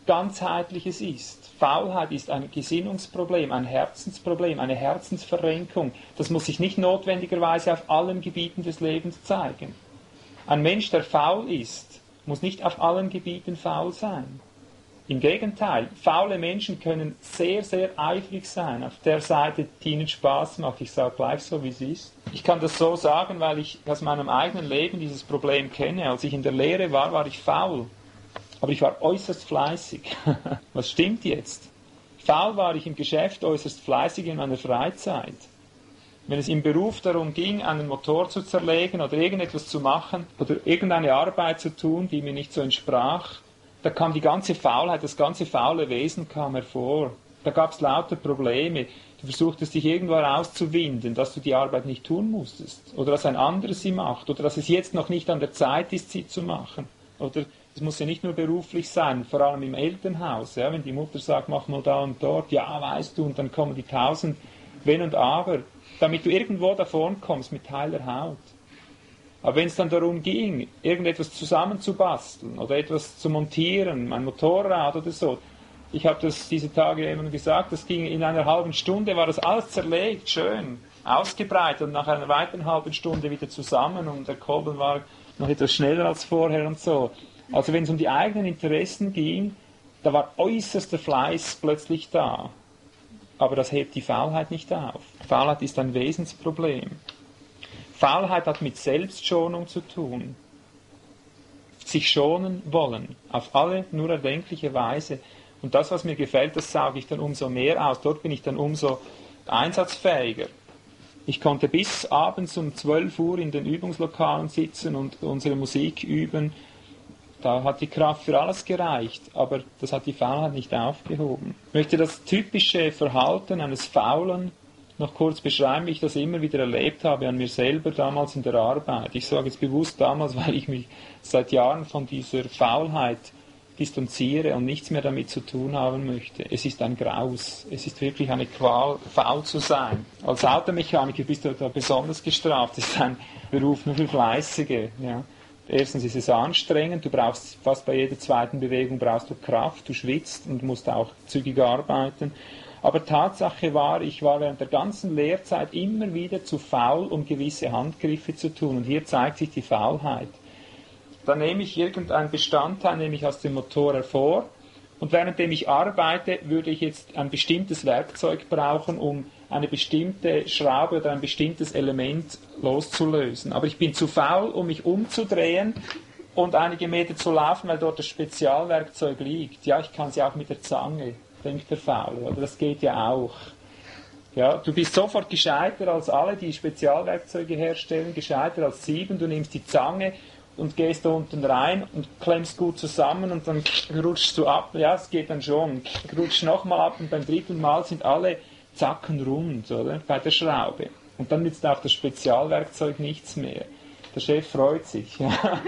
ganzheitliches ist. Faulheit ist ein Gesinnungsproblem, ein Herzensproblem, eine Herzensverrenkung. Das muss sich nicht notwendigerweise auf allen Gebieten des Lebens zeigen. Ein Mensch, der faul ist, muss nicht auf allen Gebieten faul sein. Im Gegenteil, faule Menschen können sehr, sehr eifrig sein auf der Seite, die ihnen Spaß macht. Ich sage gleich so, wie es ist. Ich kann das so sagen, weil ich aus meinem eigenen Leben dieses Problem kenne. Als ich in der Lehre war, war ich faul. Aber ich war äußerst fleißig. Was stimmt jetzt? Faul war ich im Geschäft äußerst fleißig in meiner Freizeit. Wenn es im Beruf darum ging, einen Motor zu zerlegen oder irgendetwas zu machen oder irgendeine Arbeit zu tun, die mir nicht so entsprach, da kam die ganze Faulheit, das ganze faule Wesen kam hervor. Da gab es lauter Probleme. Du versuchtest dich irgendwo herauszuwinden, dass du die Arbeit nicht tun musstest. Oder dass ein anderes sie macht. Oder dass es jetzt noch nicht an der Zeit ist, sie zu machen. Oder es muss ja nicht nur beruflich sein, vor allem im Elternhaus. Ja, wenn die Mutter sagt, mach mal da und dort, ja, weißt du, und dann kommen die tausend Wenn und Aber, damit du irgendwo davon kommst mit heiler Haut. Aber wenn es dann darum ging, irgendetwas zusammenzubasteln oder etwas zu montieren, ein Motorrad oder so, ich habe das diese Tage eben gesagt, das ging in einer halben Stunde, war das alles zerlegt, schön, ausgebreitet und nach einer weiteren halben Stunde wieder zusammen und der Kolben war noch etwas schneller als vorher und so. Also wenn es um die eigenen Interessen ging, da war äußerster Fleiß plötzlich da. Aber das hebt die Faulheit nicht auf. Faulheit ist ein Wesensproblem. Faulheit hat mit Selbstschonung zu tun. Sich schonen wollen, auf alle nur erdenkliche Weise. Und das, was mir gefällt, das sauge ich dann umso mehr aus. Dort bin ich dann umso einsatzfähiger. Ich konnte bis abends um 12 Uhr in den Übungslokalen sitzen und unsere Musik üben da hat die Kraft für alles gereicht, aber das hat die Faulheit nicht aufgehoben. Ich möchte das typische Verhalten eines Faulen noch kurz beschreiben, wie ich das immer wieder erlebt habe an mir selber damals in der Arbeit. Ich sage jetzt bewusst damals, weil ich mich seit Jahren von dieser Faulheit distanziere und nichts mehr damit zu tun haben möchte. Es ist ein Graus. Es ist wirklich eine Qual, faul zu sein. Als Automechaniker bist du da besonders gestraft. Es ist ein Beruf nur für Fleißige. Ja. Erstens ist es anstrengend, du brauchst fast bei jeder zweiten Bewegung brauchst du Kraft, du schwitzt und musst auch zügig arbeiten. Aber Tatsache war, ich war während der ganzen Lehrzeit immer wieder zu faul, um gewisse Handgriffe zu tun. Und hier zeigt sich die Faulheit. Da nehme ich irgendein Bestandteil, nehme ich aus dem Motor hervor und währenddem ich arbeite, würde ich jetzt ein bestimmtes Werkzeug brauchen, um eine bestimmte Schraube oder ein bestimmtes Element loszulösen. Aber ich bin zu faul, um mich umzudrehen und einige Meter zu laufen, weil dort das Spezialwerkzeug liegt. Ja, ich kann sie auch mit der Zange, denkt der Faule, oder das geht ja auch. Ja, du bist sofort gescheiter als alle, die Spezialwerkzeuge herstellen, gescheiter als sieben. Du nimmst die Zange und gehst da unten rein und klemmst gut zusammen und dann rutschst du ab. Ja, es geht dann schon. Rutschst nochmal ab und beim dritten Mal sind alle Zacken rund, oder? Bei der Schraube. Und dann nützt auch das Spezialwerkzeug nichts mehr. Der Chef freut sich. Ja.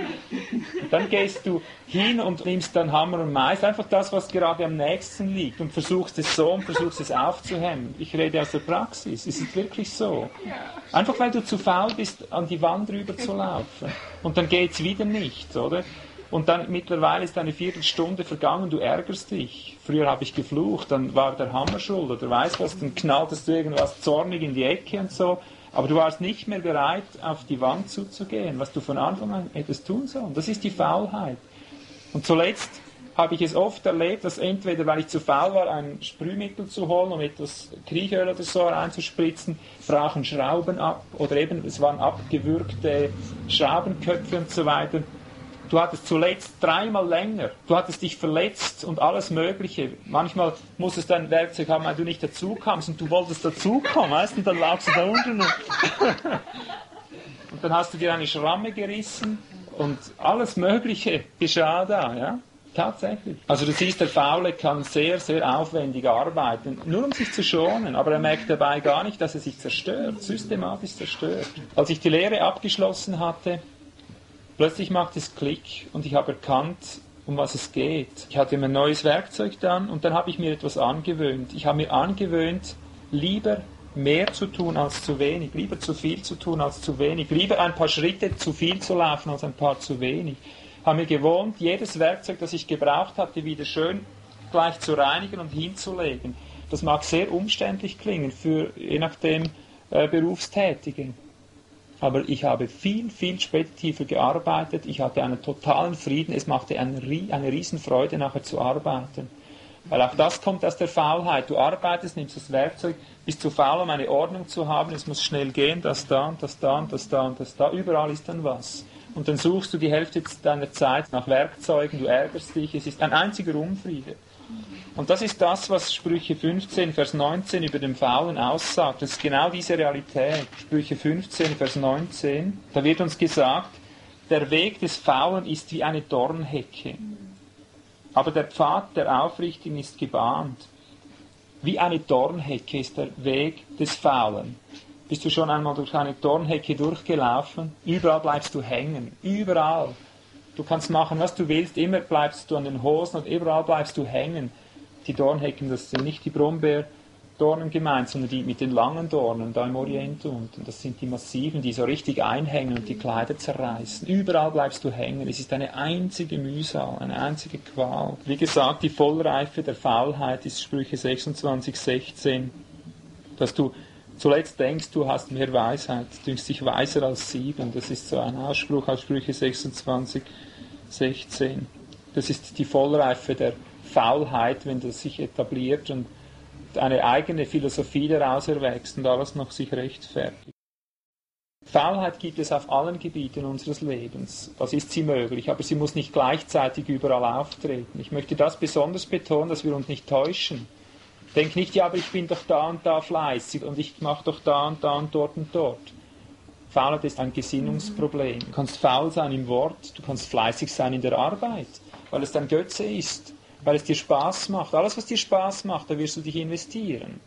Dann gehst du hin und nimmst dann Hammer und Mais, einfach das, was gerade am nächsten liegt und versuchst es so und versuchst es aufzuhemmen. Ich rede aus der Praxis. Ist es wirklich so? Einfach weil du zu faul bist, an die Wand rüber zu laufen. Und dann geht es wieder nicht, oder? Und dann mittlerweile ist eine Viertelstunde vergangen, du ärgerst dich. Früher habe ich geflucht, dann war der Hammer schuld oder weißt was, dann knalltest du irgendwas zornig in die Ecke und so. Aber du warst nicht mehr bereit, auf die Wand zuzugehen, was du von Anfang an hättest tun sollen. Das ist die Faulheit. Und zuletzt habe ich es oft erlebt, dass entweder, weil ich zu faul war, ein Sprühmittel zu holen, um etwas Kriechöl oder so reinzuspritzen, brachen Schrauben ab oder eben es waren abgewürgte Schraubenköpfe und so weiter. Du hattest zuletzt dreimal länger. Du hattest dich verletzt und alles Mögliche. Manchmal musstest du ein Werkzeug haben, weil du nicht dazukamst und du wolltest dazukommen, weißt du, und dann lagst du da unten. Und, und dann hast du dir eine Schramme gerissen und alles Mögliche geschah da, ja. Tatsächlich. Also du siehst, der Faule kann sehr, sehr aufwendig arbeiten, nur um sich zu schonen, aber er merkt dabei gar nicht, dass er sich zerstört, systematisch zerstört. Als ich die Lehre abgeschlossen hatte, Plötzlich macht es Klick und ich habe erkannt, um was es geht. Ich hatte mir ein neues Werkzeug dann und dann habe ich mir etwas angewöhnt. Ich habe mir angewöhnt, lieber mehr zu tun als zu wenig, lieber zu viel zu tun als zu wenig, lieber ein paar Schritte zu viel zu laufen als ein paar zu wenig. Ich habe mir gewohnt, jedes Werkzeug, das ich gebraucht hatte, wieder schön gleich zu reinigen und hinzulegen. Das mag sehr umständlich klingen für je nachdem äh, Berufstätigen aber ich habe viel, viel speditiver gearbeitet. Ich hatte einen totalen Frieden. Es machte eine, eine Riesenfreude, nachher zu arbeiten. Weil auch das kommt aus der Faulheit. Du arbeitest, nimmst das Werkzeug, bist zu faul, um eine Ordnung zu haben. Es muss schnell gehen, das da und das da und das da und das da. Überall ist dann was. Und dann suchst du die Hälfte deiner Zeit nach Werkzeugen, du ärgerst dich. Es ist ein einziger Unfriede. Und das ist das, was Sprüche 15, Vers 19 über den Faulen aussagt. Das ist genau diese Realität. Sprüche 15, Vers 19. Da wird uns gesagt, der Weg des Faulen ist wie eine Dornhecke. Aber der Pfad der Aufrichtigen ist gebahnt. Wie eine Dornhecke ist der Weg des Faulen. Bist du schon einmal durch eine Dornhecke durchgelaufen? Überall bleibst du hängen. Überall. Du kannst machen, was du willst. Immer bleibst du an den Hosen und überall bleibst du hängen die Dornhecken, das sind nicht die Brombeerdornen gemeint, sondern die mit den langen Dornen da im Orient unten. Das sind die massiven, die so richtig einhängen und die Kleider zerreißen. Überall bleibst du hängen. Es ist eine einzige Mühsal, eine einzige Qual. Wie gesagt, die Vollreife der Faulheit ist Sprüche 26, 16, dass du zuletzt denkst, du hast mehr Weisheit, dünkst dich weiser als sieben. Das ist so ein Ausspruch aus Sprüche 26, 16. Das ist die Vollreife der Faulheit, wenn das sich etabliert und eine eigene Philosophie daraus erwächst und alles noch sich rechtfertigt. Faulheit gibt es auf allen Gebieten unseres Lebens. Das ist sie möglich, aber sie muss nicht gleichzeitig überall auftreten. Ich möchte das besonders betonen, dass wir uns nicht täuschen. Denk nicht, ja, aber ich bin doch da und da fleißig und ich mache doch da und da und dort und dort. Faulheit ist ein Gesinnungsproblem. Du kannst faul sein im Wort, du kannst fleißig sein in der Arbeit, weil es dein Götze ist weil es dir Spaß macht. Alles, was dir Spaß macht, da wirst du dich investieren.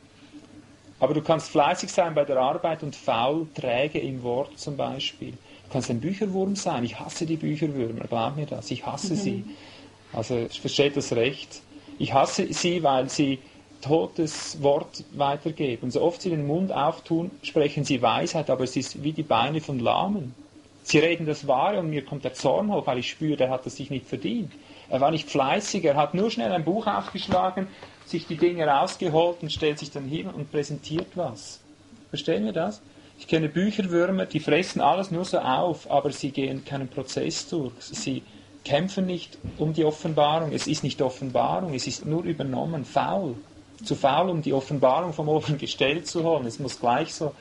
Aber du kannst fleißig sein bei der Arbeit und faul, träge im Wort zum Beispiel. Du kannst ein Bücherwurm sein. Ich hasse die Bücherwürmer, glaub mir das. Ich hasse mhm. sie. Also ich verstehe das recht. Ich hasse sie, weil sie totes Wort weitergeben. So oft sie den Mund auftun, sprechen sie Weisheit, aber es ist wie die Beine von Lahmen. Sie reden das Wahre und mir kommt der Zorn hoch, weil ich spüre, der hat es sich nicht verdient. Er war nicht fleißig, er hat nur schnell ein Buch aufgeschlagen, sich die Dinge rausgeholt und stellt sich dann hin und präsentiert was. Verstehen wir das? Ich kenne Bücherwürmer, die fressen alles nur so auf, aber sie gehen keinen Prozess durch. Sie kämpfen nicht um die Offenbarung. Es ist nicht Offenbarung, es ist nur übernommen, faul. Zu faul, um die Offenbarung vom oben gestellt zu holen. Es muss gleich so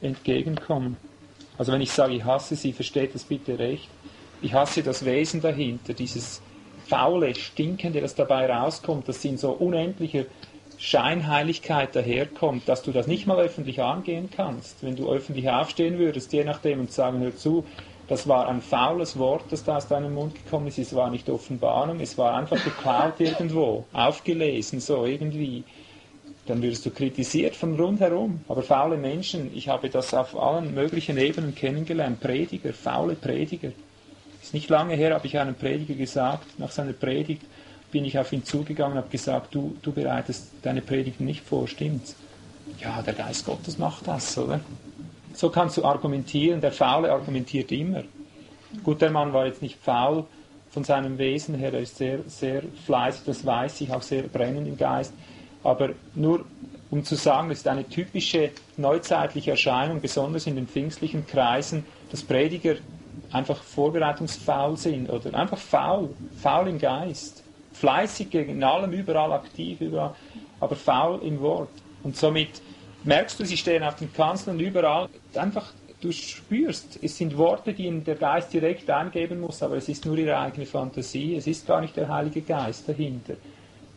entgegenkommen. Also wenn ich sage, ich hasse sie, versteht das bitte recht. Ich hasse das Wesen dahinter, dieses faule, stinkende, das dabei rauskommt, das in so unendlicher Scheinheiligkeit daherkommt, dass du das nicht mal öffentlich angehen kannst. Wenn du öffentlich aufstehen würdest, je nachdem, und sagen, hör zu, Das war ein faules Wort, das da aus deinem Mund gekommen ist. Es war nicht Offenbarung, es war einfach geklaut irgendwo, aufgelesen, so irgendwie. Dann wirst du kritisiert von rundherum. Aber faule Menschen, ich habe das auf allen möglichen Ebenen kennengelernt. Prediger, faule Prediger. Ist nicht lange her, habe ich einem Prediger gesagt, nach seiner Predigt bin ich auf ihn zugegangen und habe gesagt, du, du bereitest deine Predigt nicht vor, stimmt's? Ja, der Geist Gottes macht das, oder? So kannst du argumentieren, der Faule argumentiert immer. Gut, der Mann war jetzt nicht faul von seinem Wesen her, er ist sehr, sehr fleißig, das weiß ich, auch sehr brennend im Geist. Aber nur um zu sagen, das ist eine typische neuzeitliche Erscheinung, besonders in den pfingstlichen Kreisen, dass Prediger einfach vorbereitungsfaul sind oder einfach faul, faul im Geist. Fleißig in allem, überall aktiv, überall, aber faul im Wort. Und somit merkst du, sie stehen auf den Kanzeln überall. Einfach, du spürst, es sind Worte, die der Geist direkt eingeben muss, aber es ist nur ihre eigene Fantasie. Es ist gar nicht der Heilige Geist dahinter.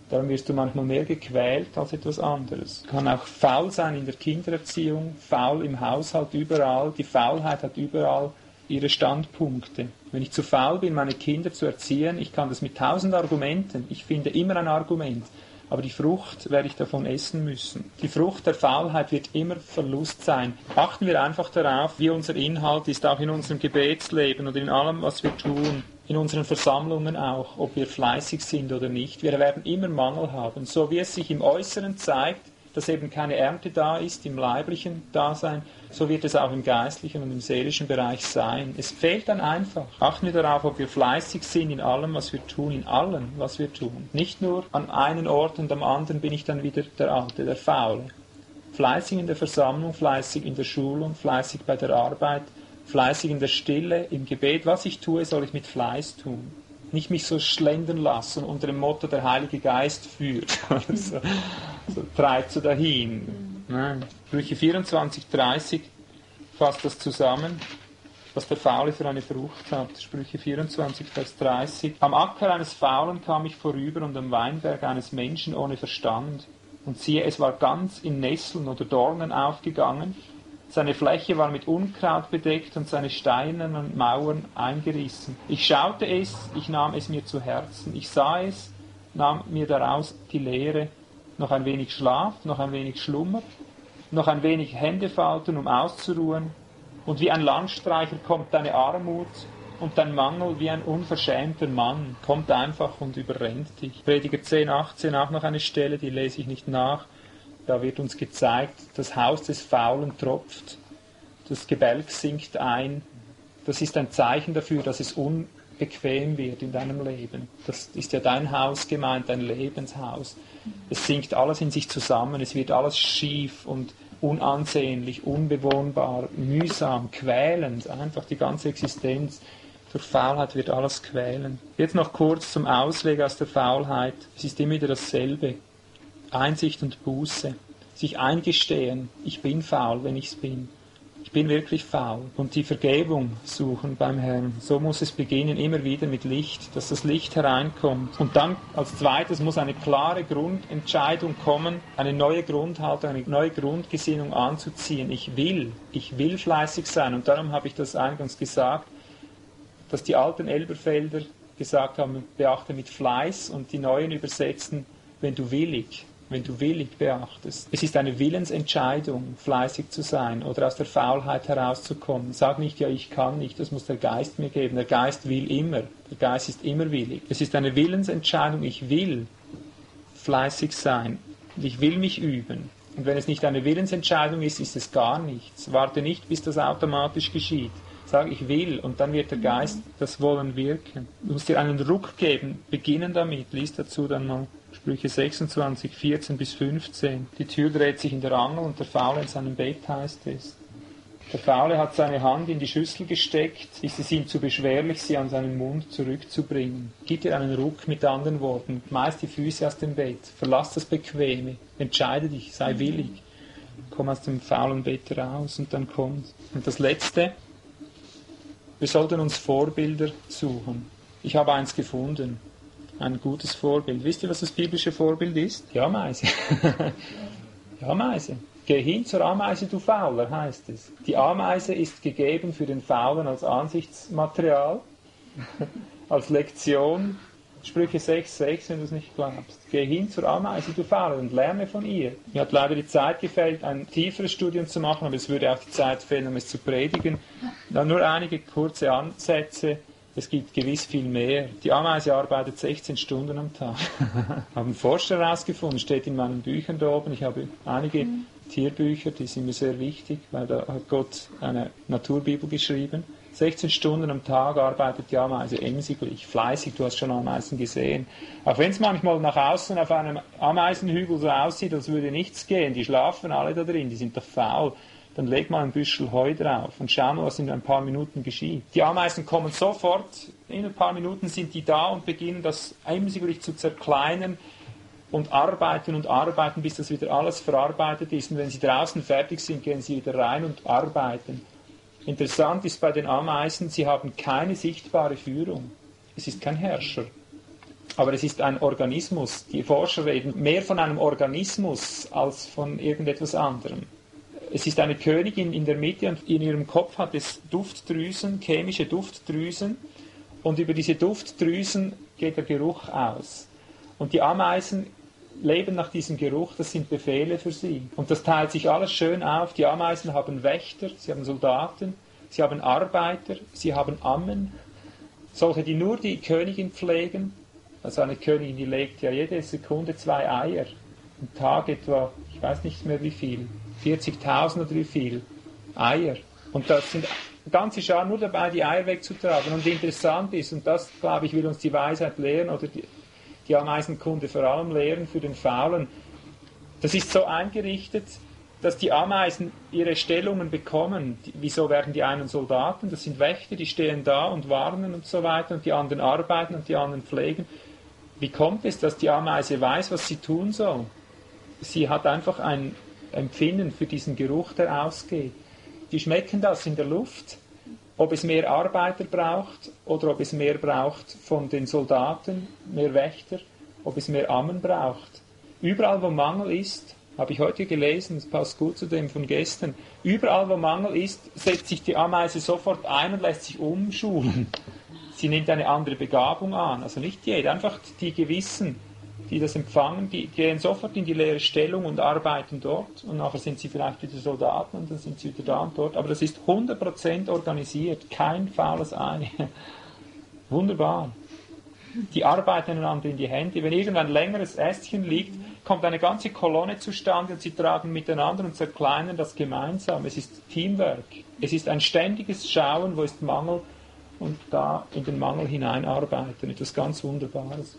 Darum wirst du manchmal mehr gequält als etwas anderes. Kann auch faul sein in der Kindererziehung, faul im Haushalt, überall. Die Faulheit hat überall ihre Standpunkte. Wenn ich zu faul bin, meine Kinder zu erziehen, ich kann das mit tausend Argumenten, ich finde immer ein Argument, aber die Frucht werde ich davon essen müssen. Die Frucht der Faulheit wird immer Verlust sein. Achten wir einfach darauf, wie unser Inhalt ist, auch in unserem Gebetsleben und in allem, was wir tun, in unseren Versammlungen auch, ob wir fleißig sind oder nicht. Wir werden immer Mangel haben. So wie es sich im Äußeren zeigt, dass eben keine Ernte da ist im leiblichen Dasein, so wird es auch im geistlichen und im seelischen Bereich sein. Es fehlt dann einfach. Achten wir darauf, ob wir fleißig sind in allem, was wir tun, in allem, was wir tun. Nicht nur an einem Ort und am anderen bin ich dann wieder der Alte, der Faule. Fleißig in der Versammlung, fleißig in der Schulung, fleißig bei der Arbeit, fleißig in der Stille, im Gebet. Was ich tue, soll ich mit Fleiß tun. Nicht mich so schlendern lassen unter dem Motto, der Heilige Geist führt. so, so treibt so dahin. Nein. Sprüche 24, 30 fasst das zusammen, was der Faule für eine Frucht hat. Sprüche 24, Vers 30. Am Acker eines Faulen kam ich vorüber und am Weinberg eines Menschen ohne Verstand. Und siehe, es war ganz in Nesseln oder Dornen aufgegangen. Seine Fläche war mit Unkraut bedeckt und seine steinernen Mauern eingerissen. Ich schaute es, ich nahm es mir zu Herzen. Ich sah es, nahm mir daraus die Lehre noch ein wenig Schlaf, noch ein wenig Schlummer, noch ein wenig Hände falten, um auszuruhen, und wie ein Landstreicher kommt deine Armut und dein Mangel wie ein unverschämter Mann, kommt einfach und überrennt dich. Prediger 10, 18, auch noch eine Stelle, die lese ich nicht nach. Da wird uns gezeigt, das Haus des Faulen tropft, das Gebälk sinkt ein. Das ist ein Zeichen dafür, dass es unbequem wird in deinem Leben. Das ist ja dein Haus gemeint, dein Lebenshaus. Es sinkt alles in sich zusammen, es wird alles schief und unansehnlich, unbewohnbar, mühsam, quälend, einfach die ganze Existenz. Durch Faulheit wird alles quälen. Jetzt noch kurz zum Ausweg aus der Faulheit. Es ist immer wieder dasselbe. Einsicht und Buße. Sich eingestehen, ich bin faul, wenn ich es bin bin wirklich faul und die Vergebung suchen beim Herrn. So muss es beginnen, immer wieder mit Licht, dass das Licht hereinkommt. Und dann als zweites muss eine klare Grundentscheidung kommen, eine neue Grundhaltung, eine neue Grundgesinnung anzuziehen. Ich will, ich will fleißig sein. Und darum habe ich das eingangs gesagt, dass die alten Elberfelder gesagt haben, beachte mit Fleiß und die neuen übersetzen, wenn du willig wenn du willig beachtest. Es ist eine Willensentscheidung, fleißig zu sein oder aus der Faulheit herauszukommen. Sag nicht, ja, ich kann nicht, das muss der Geist mir geben. Der Geist will immer. Der Geist ist immer willig. Es ist eine Willensentscheidung, ich will fleißig sein und ich will mich üben. Und wenn es nicht eine Willensentscheidung ist, ist es gar nichts. Warte nicht, bis das automatisch geschieht. Sag, ich will, und dann wird der Geist das Wollen wirken. Du musst dir einen Ruck geben, beginnen damit. Lies dazu dann mal Sprüche 26, 14 bis 15. Die Tür dreht sich in der Angel und der Faule in seinem Bett heißt es. Der Faule hat seine Hand in die Schüssel gesteckt, ist es ihm zu beschwerlich, sie an seinen Mund zurückzubringen. Gib dir einen Ruck mit anderen Worten, meist die Füße aus dem Bett, verlass das Bequeme, entscheide dich, sei willig, komm aus dem faulen Bett raus und dann kommt. Und das Letzte, wir sollten uns Vorbilder suchen. Ich habe eins gefunden ein gutes Vorbild. Wisst ihr, was das biblische Vorbild ist? Ja, Meise. ja, Meise. Geh hin zur Ameise, du Fauler, heißt es. Die Ameise ist gegeben für den Faulen als Ansichtsmaterial, als Lektion. Sprüche 6,6, wenn du es nicht glaubst. Geh hin zur Ameise, du Fauler, und lerne von ihr. Mir hat leider die Zeit gefällt, ein tieferes Studium zu machen, aber es würde auch die Zeit fehlen, um es zu predigen. Dann nur einige kurze Ansätze. Es gibt gewiss viel mehr. Die Ameise arbeitet 16 Stunden am Tag. haben Forscher herausgefunden, steht in meinen Büchern da oben. Ich habe einige mhm. Tierbücher, die sind mir sehr wichtig, weil da hat Gott eine Naturbibel geschrieben. 16 Stunden am Tag arbeitet die Ameise emsiglich, fleißig, du hast schon Ameisen gesehen. Auch wenn es manchmal nach außen auf einem Ameisenhügel so aussieht, als würde nichts gehen, die schlafen alle da drin, die sind doch faul dann leg mal ein Büschel Heu drauf und schau mal, was in ein paar Minuten geschieht. Die Ameisen kommen sofort, in ein paar Minuten sind die da und beginnen das emsiglich zu zerkleinern und arbeiten und arbeiten, bis das wieder alles verarbeitet ist. Und wenn sie draußen fertig sind, gehen sie wieder rein und arbeiten. Interessant ist bei den Ameisen, sie haben keine sichtbare Führung. Es ist kein Herrscher. Aber es ist ein Organismus. Die Forscher reden mehr von einem Organismus als von irgendetwas anderem. Es ist eine Königin in der Mitte und in ihrem Kopf hat es Duftdrüsen, chemische Duftdrüsen. Und über diese Duftdrüsen geht der Geruch aus. Und die Ameisen leben nach diesem Geruch, das sind Befehle für sie. Und das teilt sich alles schön auf. Die Ameisen haben Wächter, sie haben Soldaten, sie haben Arbeiter, sie haben Ammen. Solche, die nur die Königin pflegen. Also eine Königin, die legt ja jede Sekunde zwei Eier. Am Tag etwa, weiß nicht mehr wie viel. 40.000 oder wie viel Eier. Und das sind ganze Schar nur dabei, die Eier wegzutragen. Und interessant ist, und das, glaube ich, will uns die Weisheit lehren, oder die, die Ameisenkunde vor allem lehren für den Faulen, das ist so eingerichtet, dass die Ameisen ihre Stellungen bekommen. Wieso werden die einen Soldaten? Das sind Wächter, die stehen da und warnen und so weiter, und die anderen arbeiten und die anderen pflegen. Wie kommt es, dass die Ameise weiß, was sie tun soll? Sie hat einfach ein Empfinden für diesen Geruch, der ausgeht. Die schmecken das in der Luft, ob es mehr Arbeiter braucht oder ob es mehr braucht von den Soldaten, mehr Wächter, ob es mehr Ammen braucht. Überall, wo Mangel ist, habe ich heute gelesen, das passt gut zu dem von gestern, überall, wo Mangel ist, setzt sich die Ameise sofort ein und lässt sich umschulen. Sie nimmt eine andere Begabung an, also nicht jeder, einfach die Gewissen die das empfangen, die gehen sofort in die leere Stellung und arbeiten dort und nachher sind sie vielleicht wieder Soldaten und dann sind sie wieder da und dort. Aber das ist 100% organisiert, kein faules Ei. Wunderbar. Die arbeiten einander in die Hände. Wenn irgendein längeres Ästchen liegt, kommt eine ganze Kolonne zustande und sie tragen miteinander und zerkleinern das gemeinsam. Es ist Teamwork. Es ist ein ständiges Schauen, wo ist Mangel und da in den Mangel hineinarbeiten. Etwas ganz Wunderbares.